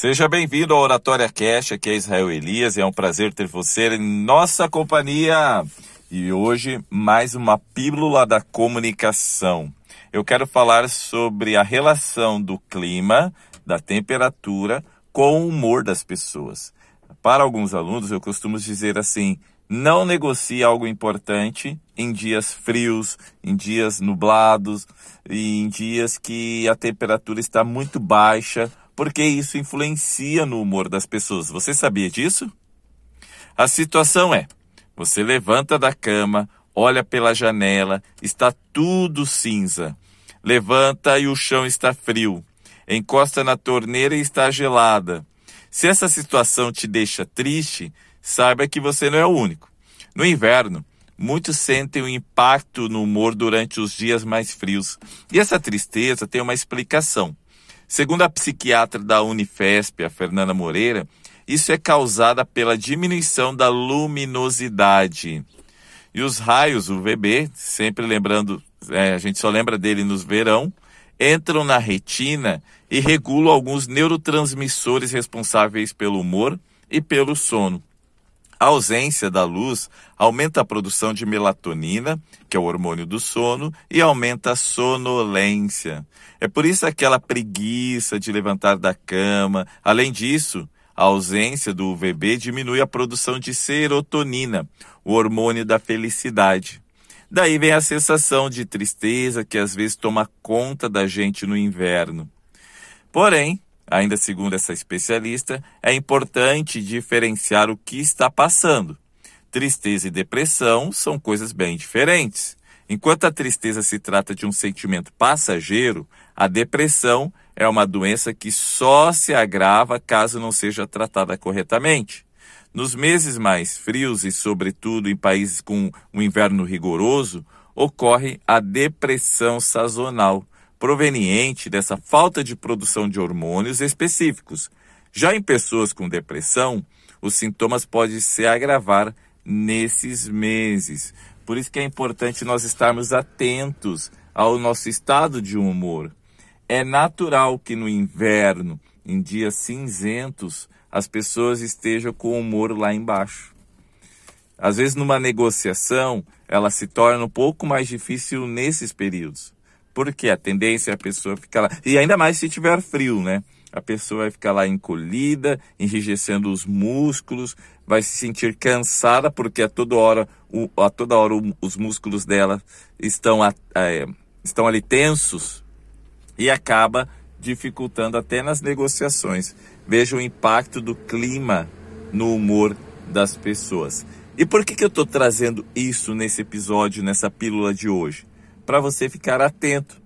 Seja bem-vindo ao Oratória Cash, aqui é Israel Elias e é um prazer ter você em nossa companhia. E hoje, mais uma pílula da comunicação. Eu quero falar sobre a relação do clima, da temperatura, com o humor das pessoas. Para alguns alunos, eu costumo dizer assim: não negocie algo importante em dias frios, em dias nublados, em dias que a temperatura está muito baixa, porque isso influencia no humor das pessoas. Você sabia disso? A situação é: você levanta da cama, olha pela janela, está tudo cinza. Levanta e o chão está frio. Encosta na torneira e está gelada. Se essa situação te deixa triste, saiba que você não é o único. No inverno, muitos sentem o um impacto no humor durante os dias mais frios. E essa tristeza tem uma explicação. Segundo a psiquiatra da Unifesp, a Fernanda Moreira, isso é causada pela diminuição da luminosidade. E os raios UVB, sempre lembrando, é, a gente só lembra dele nos verão, entram na retina e regulam alguns neurotransmissores responsáveis pelo humor e pelo sono. A ausência da luz aumenta a produção de melatonina, que é o hormônio do sono, e aumenta a sonolência. É por isso aquela preguiça de levantar da cama. Além disso, a ausência do UVB diminui a produção de serotonina, o hormônio da felicidade. Daí vem a sensação de tristeza que às vezes toma conta da gente no inverno. Porém, Ainda segundo essa especialista, é importante diferenciar o que está passando. Tristeza e depressão são coisas bem diferentes. Enquanto a tristeza se trata de um sentimento passageiro, a depressão é uma doença que só se agrava caso não seja tratada corretamente. Nos meses mais frios e, sobretudo, em países com um inverno rigoroso, ocorre a depressão sazonal, proveniente dessa falta de produção de hormônios específicos. Já em pessoas com depressão, os sintomas podem se agravar nesses meses. Por isso que é importante nós estarmos atentos ao nosso estado de humor. É natural que no inverno, em dias cinzentos, as pessoas estejam com o humor lá embaixo. Às vezes, numa negociação, ela se torna um pouco mais difícil nesses períodos. Porque a tendência é a pessoa ficar lá. E ainda mais se tiver frio, né? A pessoa vai ficar lá encolhida, enrijecendo os músculos, vai se sentir cansada porque a toda hora, o, a toda hora o, os músculos dela estão, a, é, estão ali tensos e acaba dificultando até nas negociações. Veja o impacto do clima no humor das pessoas. E por que, que eu estou trazendo isso nesse episódio, nessa pílula de hoje? Para você ficar atento.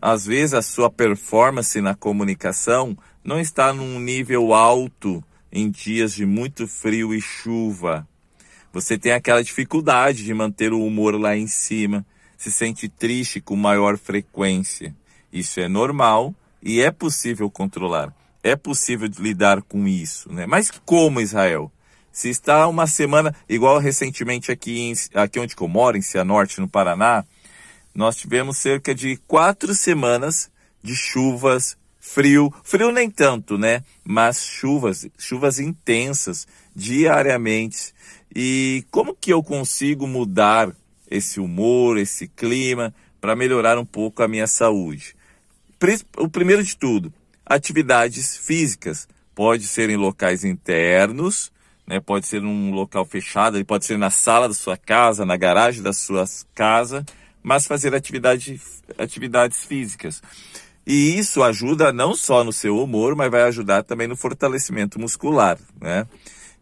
Às vezes a sua performance na comunicação não está num nível alto em dias de muito frio e chuva. Você tem aquela dificuldade de manter o humor lá em cima, se sente triste com maior frequência. Isso é normal e é possível controlar. É possível lidar com isso, né? Mas como Israel? Se está uma semana, igual recentemente aqui, em, aqui onde eu moro, em Cianorte, no Paraná, nós tivemos cerca de quatro semanas de chuvas, frio, frio nem tanto, né? Mas chuvas, chuvas intensas, diariamente. E como que eu consigo mudar esse humor, esse clima, para melhorar um pouco a minha saúde? O primeiro de tudo, atividades físicas. Pode ser em locais internos, né? pode ser num local fechado, pode ser na sala da sua casa, na garagem da sua casa mas fazer atividade, atividades físicas. E isso ajuda não só no seu humor, mas vai ajudar também no fortalecimento muscular, né?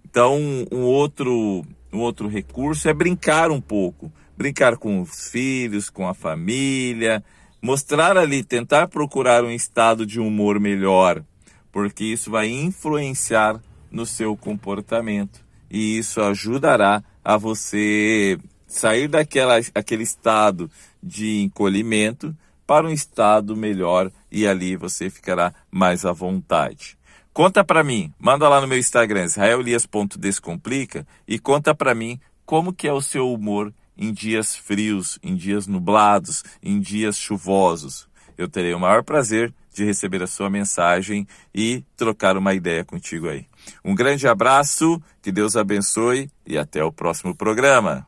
Então, um outro, um outro recurso é brincar um pouco. Brincar com os filhos, com a família, mostrar ali, tentar procurar um estado de humor melhor, porque isso vai influenciar no seu comportamento e isso ajudará a você sair daquela, aquele estado de encolhimento para um estado melhor e ali você ficará mais à vontade. Conta para mim, manda lá no meu Instagram, israelias.descomplica e conta para mim como que é o seu humor em dias frios, em dias nublados, em dias chuvosos. eu terei o maior prazer de receber a sua mensagem e trocar uma ideia contigo aí. Um grande abraço, que Deus abençoe e até o próximo programa.